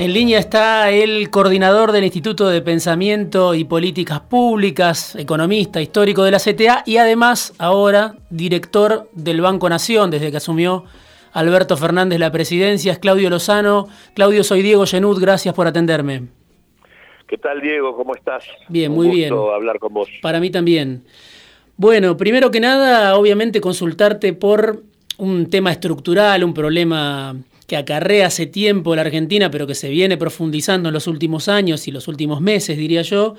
En línea está el coordinador del Instituto de Pensamiento y Políticas Públicas, economista histórico de la CTA y además ahora director del Banco Nación desde que asumió Alberto Fernández la presidencia, es Claudio Lozano. Claudio, soy Diego Genud, gracias por atenderme. ¿Qué tal, Diego? ¿Cómo estás? Bien, muy bien. hablar con vos. Para mí también. Bueno, primero que nada, obviamente consultarte por un tema estructural, un problema que acarrea hace tiempo la Argentina, pero que se viene profundizando en los últimos años y los últimos meses, diría yo,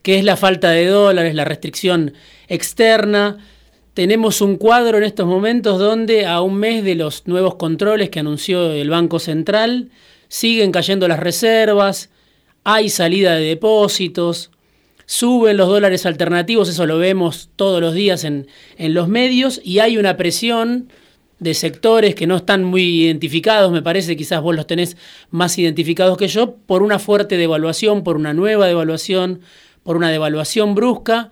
que es la falta de dólares, la restricción externa. Tenemos un cuadro en estos momentos donde a un mes de los nuevos controles que anunció el Banco Central, siguen cayendo las reservas, hay salida de depósitos, suben los dólares alternativos, eso lo vemos todos los días en, en los medios, y hay una presión de sectores que no están muy identificados, me parece, quizás vos los tenés más identificados que yo, por una fuerte devaluación, por una nueva devaluación, por una devaluación brusca.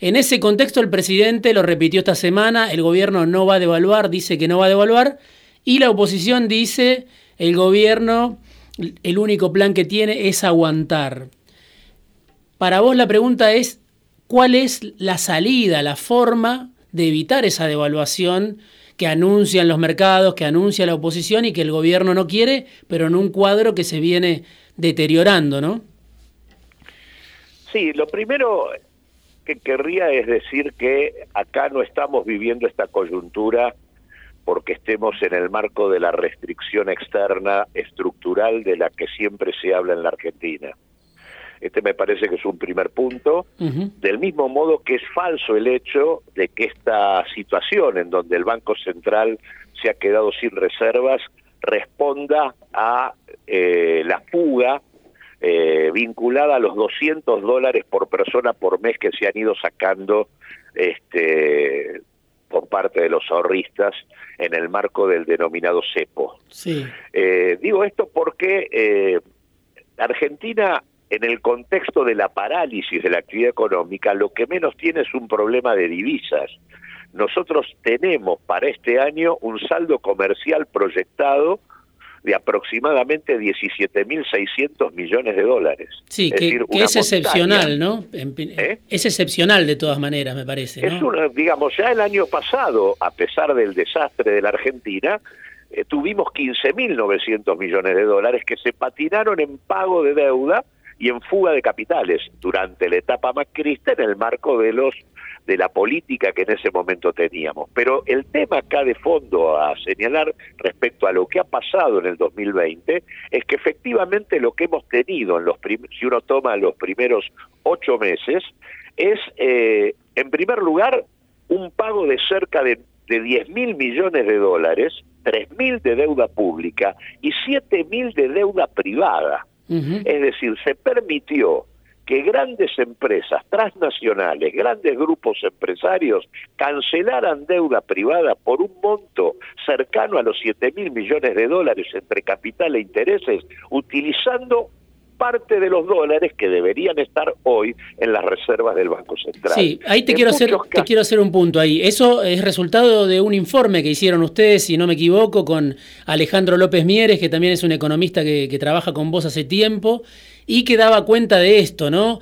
En ese contexto el presidente lo repitió esta semana, el gobierno no va a devaluar, dice que no va a devaluar, y la oposición dice, el gobierno, el único plan que tiene es aguantar. Para vos la pregunta es, ¿cuál es la salida, la forma de evitar esa devaluación? Que anuncian los mercados, que anuncia la oposición y que el gobierno no quiere, pero en un cuadro que se viene deteriorando, ¿no? Sí, lo primero que querría es decir que acá no estamos viviendo esta coyuntura porque estemos en el marco de la restricción externa estructural de la que siempre se habla en la Argentina. Este me parece que es un primer punto. Del mismo modo que es falso el hecho de que esta situación en donde el Banco Central se ha quedado sin reservas responda a eh, la fuga eh, vinculada a los 200 dólares por persona por mes que se han ido sacando este, por parte de los ahorristas en el marco del denominado CEPO. Sí. Eh, digo esto porque Argentina en el contexto de la parálisis de la actividad económica, lo que menos tiene es un problema de divisas. Nosotros tenemos para este año un saldo comercial proyectado de aproximadamente 17.600 millones de dólares. Sí, que, es excepcional, ¿no? ¿Eh? Es excepcional de todas maneras, me parece. Es una, digamos, ya el año pasado, a pesar del desastre de la Argentina, eh, tuvimos 15.900 millones de dólares que se patinaron en pago de deuda y en fuga de capitales durante la etapa macrista en el marco de los de la política que en ese momento teníamos. Pero el tema acá de fondo a señalar respecto a lo que ha pasado en el 2020 es que efectivamente lo que hemos tenido en los si uno toma los primeros ocho meses es eh, en primer lugar un pago de cerca de, de 10 mil millones de dólares, 3 mil de deuda pública y 7 mil de deuda privada. Es decir, se permitió que grandes empresas transnacionales, grandes grupos empresarios, cancelaran deuda privada por un monto cercano a los 7 mil millones de dólares entre capital e intereses, utilizando parte de los dólares que deberían estar hoy en las reservas del Banco Central. Sí, ahí te, quiero hacer, te quiero hacer un punto ahí. Eso es resultado de un informe que hicieron ustedes, si no me equivoco, con Alejandro López Mieres, que también es un economista que, que trabaja con vos hace tiempo, y que daba cuenta de esto, ¿no?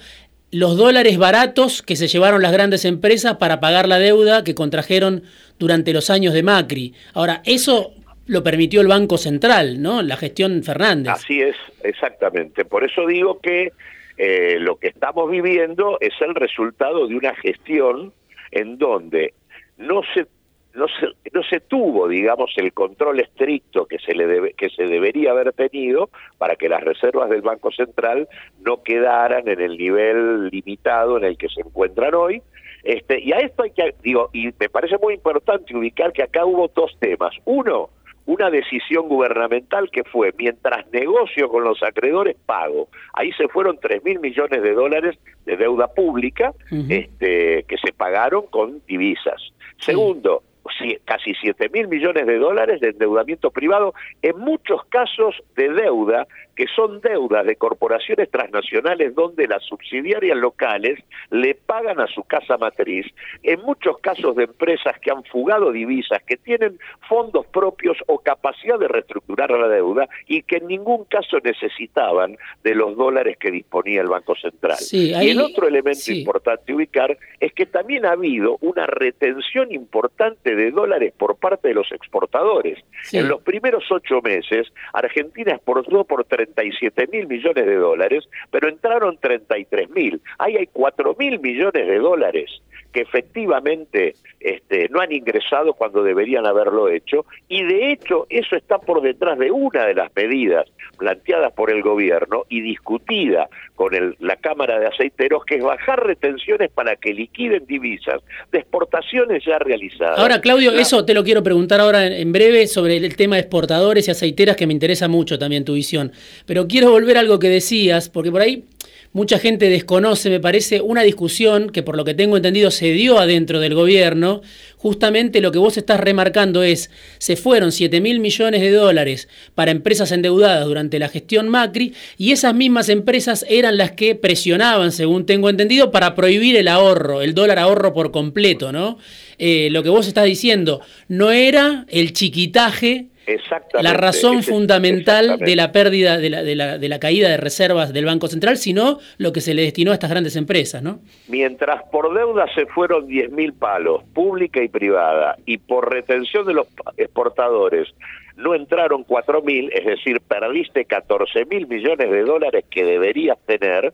Los dólares baratos que se llevaron las grandes empresas para pagar la deuda que contrajeron durante los años de Macri. Ahora, eso lo permitió el Banco Central, ¿no? La gestión Fernández. Así es, exactamente. Por eso digo que eh, lo que estamos viviendo es el resultado de una gestión en donde no se no se, no se tuvo, digamos, el control estricto que se, le debe, que se debería haber tenido para que las reservas del Banco Central no quedaran en el nivel limitado en el que se encuentran hoy. Este, y a esto hay que, digo, y me parece muy importante ubicar que acá hubo dos temas. Uno, una decisión gubernamental que fue, mientras negocio con los acreedores, pago. Ahí se fueron 3 mil millones de dólares de deuda pública este, que se pagaron con divisas. Segundo, casi 7 mil millones de dólares de endeudamiento privado, en muchos casos de deuda que son deudas de corporaciones transnacionales donde las subsidiarias locales le pagan a su casa matriz, en muchos casos de empresas que han fugado divisas, que tienen fondos propios o capacidad de reestructurar la deuda y que en ningún caso necesitaban de los dólares que disponía el Banco Central. Y el otro elemento importante ubicar es que también ha habido una retención importante de dólares por parte de los exportadores. En los primeros ocho meses, Argentina exportó por 37 mil millones de dólares, pero entraron 33 mil. Ahí hay 4 mil millones de dólares que efectivamente este, no han ingresado cuando deberían haberlo hecho y de hecho eso está por detrás de una de las medidas planteadas por el gobierno y discutida con la Cámara de Aceiteros, que es bajar retenciones para que liquiden divisas de exportaciones ya realizadas. Ahora, Claudio, eso te lo quiero preguntar ahora en breve sobre el tema de exportadores y aceiteras, que me interesa mucho también tu visión. Pero quiero volver a algo que decías, porque por ahí mucha gente desconoce, me parece, una discusión que por lo que tengo entendido se dio adentro del gobierno. Justamente lo que vos estás remarcando es, se fueron 7 mil millones de dólares para empresas endeudadas durante la gestión Macri y esas mismas empresas eran las que presionaban, según tengo entendido, para prohibir el ahorro, el dólar ahorro por completo, ¿no? Eh, lo que vos estás diciendo no era el chiquitaje la razón fundamental de la pérdida, de la, de, la, de la, caída de reservas del Banco Central, sino lo que se le destinó a estas grandes empresas, ¿no? Mientras por deuda se fueron 10.000 palos, pública y privada, y por retención de los exportadores no entraron 4.000, es decir, perdiste 14.000 millones de dólares que deberías tener,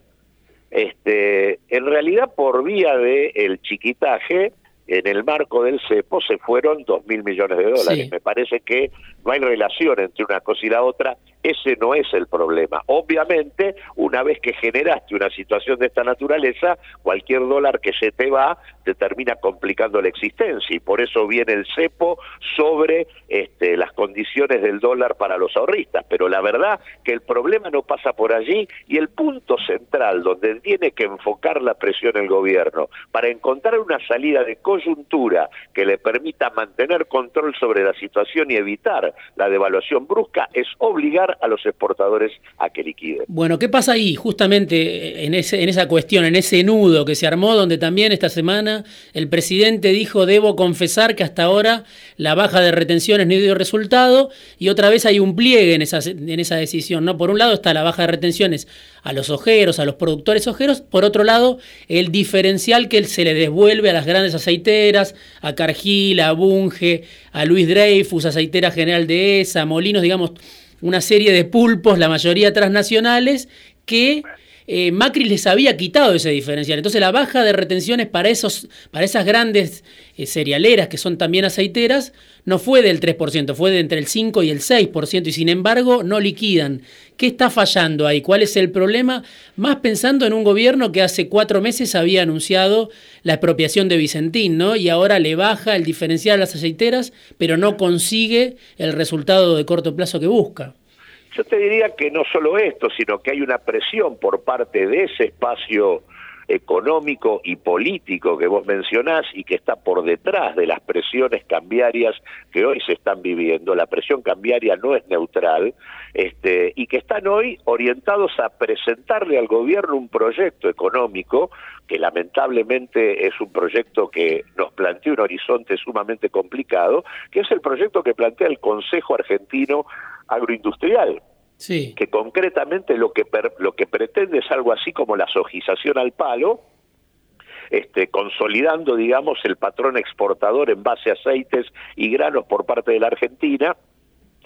este, en realidad por vía del el chiquitaje, en el marco del CEPO se fueron dos mil millones de dólares. Me parece que no hay relación entre una cosa y la otra, ese no es el problema. Obviamente, una vez que generaste una situación de esta naturaleza, cualquier dólar que se te va te termina complicando la existencia y por eso viene el cepo sobre este, las condiciones del dólar para los ahorristas. Pero la verdad que el problema no pasa por allí y el punto central donde tiene que enfocar la presión el gobierno para encontrar una salida de coyuntura que le permita mantener control sobre la situación y evitar la devaluación brusca es obligar a los exportadores a que liquiden. Bueno, ¿qué pasa ahí justamente en, ese, en esa cuestión, en ese nudo que se armó donde también esta semana el presidente dijo, debo confesar que hasta ahora la baja de retenciones no dio resultado y otra vez hay un pliegue en esa, en esa decisión. ¿no? Por un lado está la baja de retenciones a los ojeros, a los productores ojeros, por otro lado el diferencial que se le devuelve a las grandes aceiteras, a Cargill, a Bunge, a Luis Dreyfus, aceitera general de ESA, Molinos, digamos, una serie de pulpos, la mayoría transnacionales, que eh, Macri les había quitado ese diferencial. Entonces la baja de retenciones para, esos, para esas grandes eh, cerealeras que son también aceiteras no fue del 3%, fue de entre el 5 y el 6% y sin embargo no liquidan. ¿Qué está fallando ahí? ¿Cuál es el problema? Más pensando en un gobierno que hace cuatro meses había anunciado la expropiación de Vicentín, ¿no? Y ahora le baja el diferencial a las aceiteras, pero no consigue el resultado de corto plazo que busca. Yo te diría que no solo esto, sino que hay una presión por parte de ese espacio económico y político que vos mencionás y que está por detrás de las presiones cambiarias que hoy se están viviendo. La presión cambiaria no es neutral este, y que están hoy orientados a presentarle al gobierno un proyecto económico que lamentablemente es un proyecto que nos plantea un horizonte sumamente complicado, que es el proyecto que plantea el Consejo Argentino agroindustrial. Sí. que concretamente lo que lo que pretende es algo así como la sojización al palo, este, consolidando, digamos, el patrón exportador en base a aceites y granos por parte de la Argentina,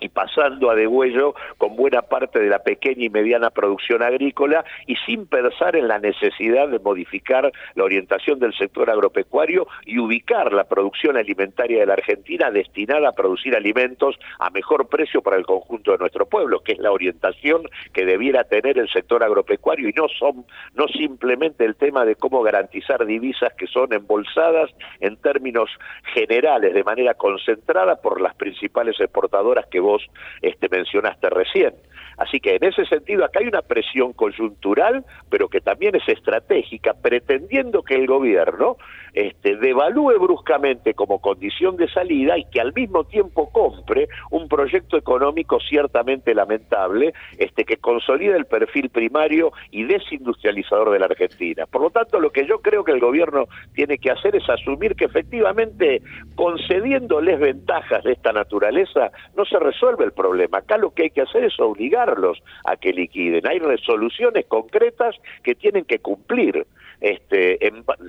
y pasando a degüello con buena parte de la pequeña y mediana producción agrícola y sin pensar en la necesidad de modificar la orientación del sector agropecuario y ubicar la producción alimentaria de la Argentina destinada a producir alimentos a mejor precio para el conjunto de nuestro pueblo, que es la orientación que debiera tener el sector agropecuario. Y no son no simplemente el tema de cómo garantizar divisas que son embolsadas en términos generales de manera concentrada por las principales exportadoras que vos vos este, mencionaste recién. Así que en ese sentido acá hay una presión coyuntural, pero que también es estratégica, pretendiendo que el gobierno este, devalúe bruscamente como condición de salida y que al mismo tiempo compre un proyecto económico ciertamente lamentable, este, que consolida el perfil primario y desindustrializador de la Argentina. Por lo tanto, lo que yo creo que el gobierno tiene que hacer es asumir que efectivamente concediéndoles ventajas de esta naturaleza no se resuelve el problema. Acá lo que hay que hacer es obligarlos a que liquiden. Hay resoluciones concretas que tienen que cumplir. Este,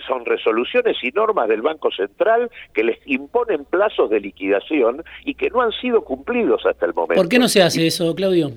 son resoluciones y normas del Banco Central que les imponen plazos de liquidación y que no han sido cumplidos hasta el momento. ¿Por qué no se hace eso, Claudio?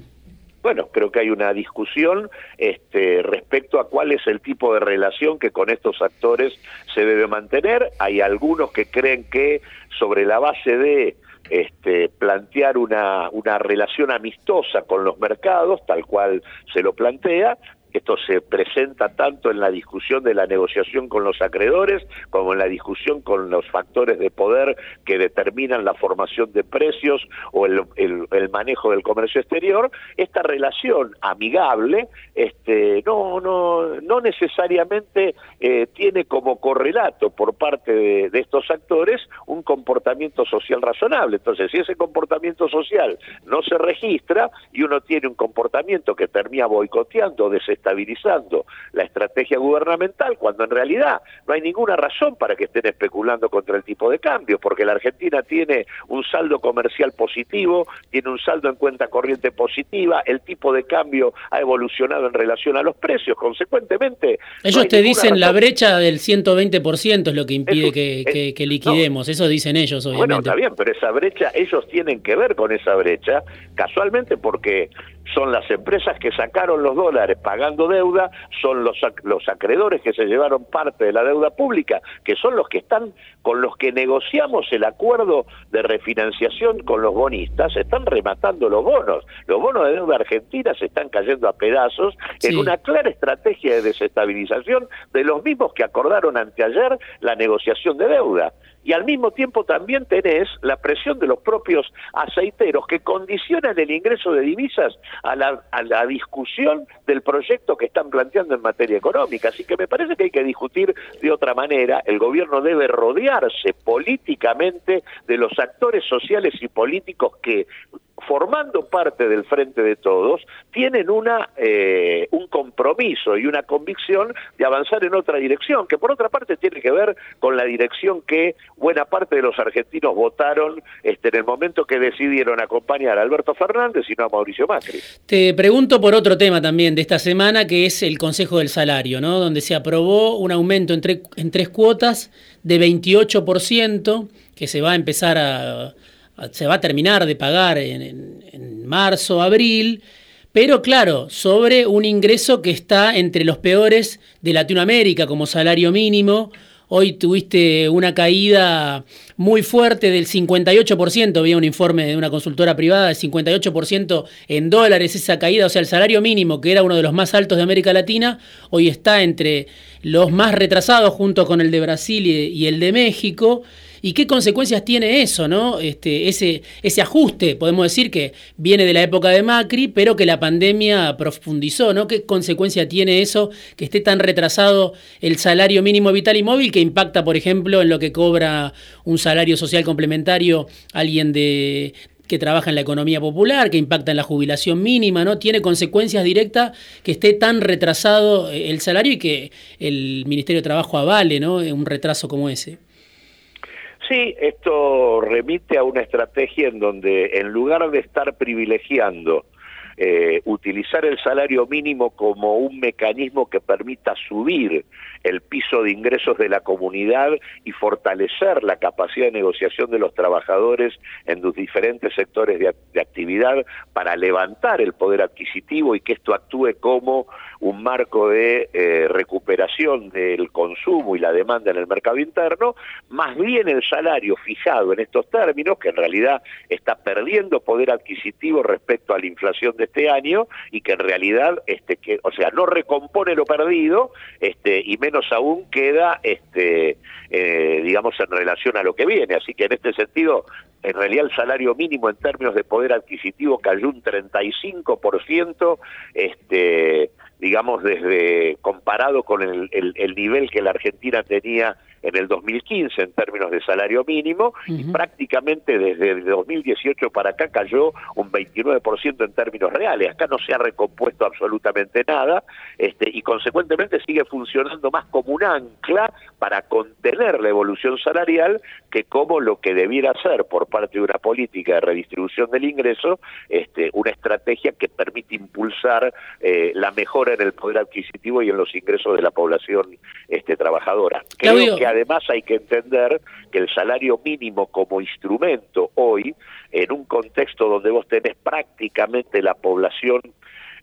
Bueno, creo que hay una discusión este, respecto a cuál es el tipo de relación que con estos actores se debe mantener. Hay algunos que creen que sobre la base de este, plantear una, una relación amistosa con los mercados, tal cual se lo plantea, esto se presenta tanto en la discusión de la negociación con los acreedores como en la discusión con los factores de poder que determinan la formación de precios o el, manejo del comercio exterior. Esta relación amigable este, no, no, no necesariamente eh, tiene como correlato por parte de, estos actores un comportamiento social razonable. Entonces, si ese comportamiento social no se registra y uno tiene un comportamiento que termina boicoteando, desestabilizando, estabilizando la estrategia gubernamental, cuando en realidad no hay ninguna razón para que estén especulando contra el tipo de cambio, porque la Argentina tiene un saldo comercial positivo, tiene un saldo en cuenta corriente positiva, el tipo de cambio ha evolucionado en relación a los precios, consecuentemente... Ellos te dicen la brecha del 120% es lo que impide que, liquidemos, eso dicen ellos, obviamente. Bueno, está bien, pero esa brecha, ellos tienen que ver con esa brecha, casualmente porque son las empresas que sacaron los dólares pagando deuda, son los, los acreedores que se llevaron parte de la deuda pública, que son los que están con los que negociamos el acuerdo de refinanciación con los bonistas, están rematando los bonos. Los bonos de deuda argentina se están cayendo a pedazos en una clara estrategia de desestabilización de los mismos que acordaron anteayer la negociación de deuda y al mismo tiempo también tenés la presión de los propios aceiteros que condicionan el ingreso de divisas a la, a la discusión del proyecto que están planteando en materia económica. Así que me parece que hay que discutir de otra manera. El gobierno debe rodearse políticamente de los actores sociales y políticos que formando parte del frente de todos, tienen una, eh, un compromiso y una convicción de avanzar en otra dirección, que por otra parte tiene que ver con la dirección que buena parte de los argentinos votaron este, en el momento que decidieron acompañar a Alberto Fernández y no a Mauricio Macri. Te pregunto por otro tema también de esta semana, que es el Consejo del Salario, ¿no? donde se aprobó un aumento en, en tres cuotas de 28%, que se va a empezar a se va a terminar de pagar en, marzo, abril, pero claro, sobre un ingreso que está entre los peores de Latinoamérica como salario mínimo. Hoy tuviste una caída muy fuerte del 58%, había un informe de una consultora privada, del 58% en dólares esa caída, o sea, el salario mínimo, que era uno de los más altos de América Latina, hoy está entre los más retrasados junto con el de Brasil y el de México. ¿Y qué consecuencias tiene eso, no? Este, ese, ese ajuste, podemos decir que viene de la época de Macri, pero que la pandemia profundizó, ¿no? ¿Qué consecuencia tiene eso que esté tan retrasado el salario mínimo vital y móvil que impacta, por ejemplo, en lo que cobra un salario social complementario alguien de, que trabaja en la economía popular, que impacta en la jubilación mínima, ¿no? Tiene consecuencias directas que esté tan retrasado el salario y que el Ministerio de Trabajo avale, ¿no? Un retraso como ese. Sí, esto remite a una estrategia en donde en lugar de estar privilegiando eh, utilizar el salario mínimo como un mecanismo que permita subir el piso de ingresos de la comunidad y fortalecer la capacidad de negociación de los trabajadores en los diferentes sectores de, actividad para levantar el poder adquisitivo y que esto actúe como un marco de eh, recuperación del consumo y la demanda en el mercado interno, más bien el salario fijado en estos términos, que en realidad está perdiendo poder adquisitivo respecto a la inflación de este año y que en realidad, este, que, o sea, no recompone lo perdido este, y menos aún queda, este, eh, digamos, en relación a lo que viene. Así que en este sentido, en realidad el salario mínimo en términos de poder adquisitivo cayó un 35%, este, digamos, desde comparado con el, el nivel que la Argentina tenía en el 2015 en términos de salario mínimo y prácticamente desde el 2018 para acá cayó un 29% en términos reales. Acá no se ha recompuesto absolutamente nada este, y consecuentemente sigue funcionando más como un ancla para contener la evolución salarial que como lo que debiera ser por parte de una política de redistribución del ingreso, este, una estrategia que permite impulsar eh, la mejora en el poder adquisitivo y en los ingresos de la población este, trabajadora. Creo que además hay que entender que el salario mínimo como instrumento hoy, en un contexto donde vos tenés prácticamente la población,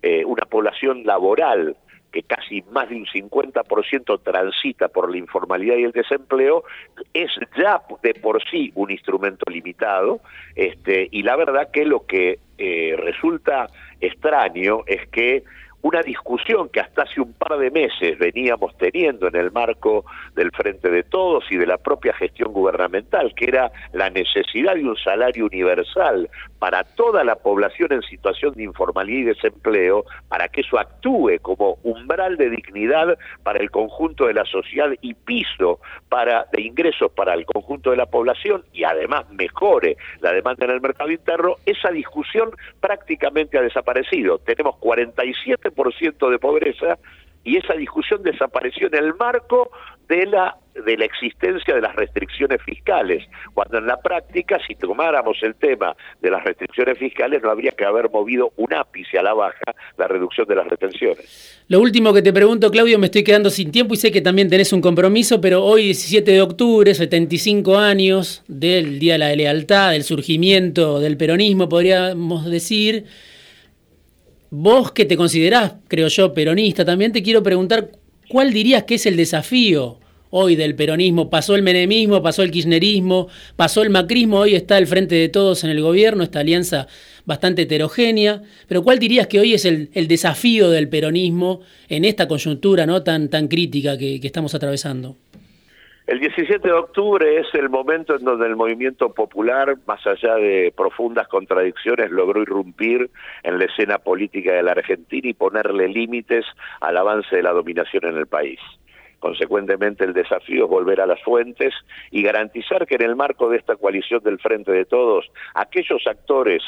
eh, una población laboral, que casi más de un 50% transita por la informalidad y el desempleo, es ya de por sí un instrumento limitado, este, y la verdad que lo que eh, resulta extraño es que una discusión que hasta hace un par de meses veníamos teniendo en el marco del Frente de Todos y de la propia gestión gubernamental, que era la necesidad de un salario universal para toda la población en situación de informalidad y desempleo, para que eso actúe como umbral de dignidad para el conjunto de la sociedad y piso para de ingresos para el conjunto de la población y además mejore la demanda en el mercado interno, esa discusión prácticamente ha desaparecido. Tenemos 47 ciento de pobreza y esa discusión desapareció en el marco de la de la existencia de las restricciones fiscales, cuando en la práctica, si tomáramos el tema de las restricciones fiscales, no habría que haber movido un ápice a la baja la reducción de las retenciones. Lo último que te pregunto, Claudio, me estoy quedando sin tiempo y sé que también tenés un compromiso, pero hoy, 17 de octubre, 75 años del Día de la Lealtad, del surgimiento del peronismo, podríamos decir. Vos que te considerás, creo yo, peronista, también te quiero preguntar, ¿cuál dirías que es el desafío hoy del peronismo? Pasó el menemismo, pasó el kirchnerismo, pasó el macrismo, hoy está el frente de todos en el gobierno, esta alianza bastante heterogénea, pero ¿cuál dirías que hoy es el, desafío del peronismo en esta coyuntura ¿no? tan, tan crítica que estamos atravesando? El 17 de octubre es el momento en donde el movimiento popular, más allá de profundas contradicciones, logró irrumpir en la escena política de la Argentina y ponerle límites al avance de la dominación en el país. Consecuentemente, el desafío es volver a las fuentes y garantizar que en el marco de esta coalición del Frente de Todos, aquellos actores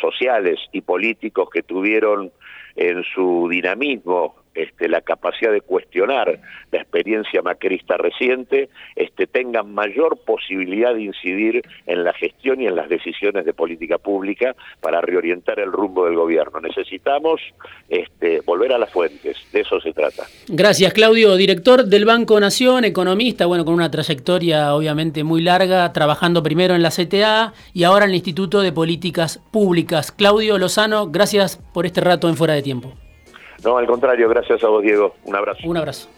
sociales y políticos que tuvieron en su dinamismo este, la capacidad de cuestionar la experiencia macrista reciente, este, tengan mayor posibilidad de incidir en la gestión y en las decisiones de política pública para reorientar el rumbo del gobierno. Necesitamos este, volver a las fuentes, de eso se trata. Gracias, Claudio, director del Banco Nación, economista, bueno, con una trayectoria obviamente muy larga, trabajando primero en la CTA y ahora en el Instituto de Políticas Públicas. Claudio Lozano, gracias por este rato en Fuera de Tiempo. No, al contrario, gracias a vos, Diego. Un abrazo. Un abrazo.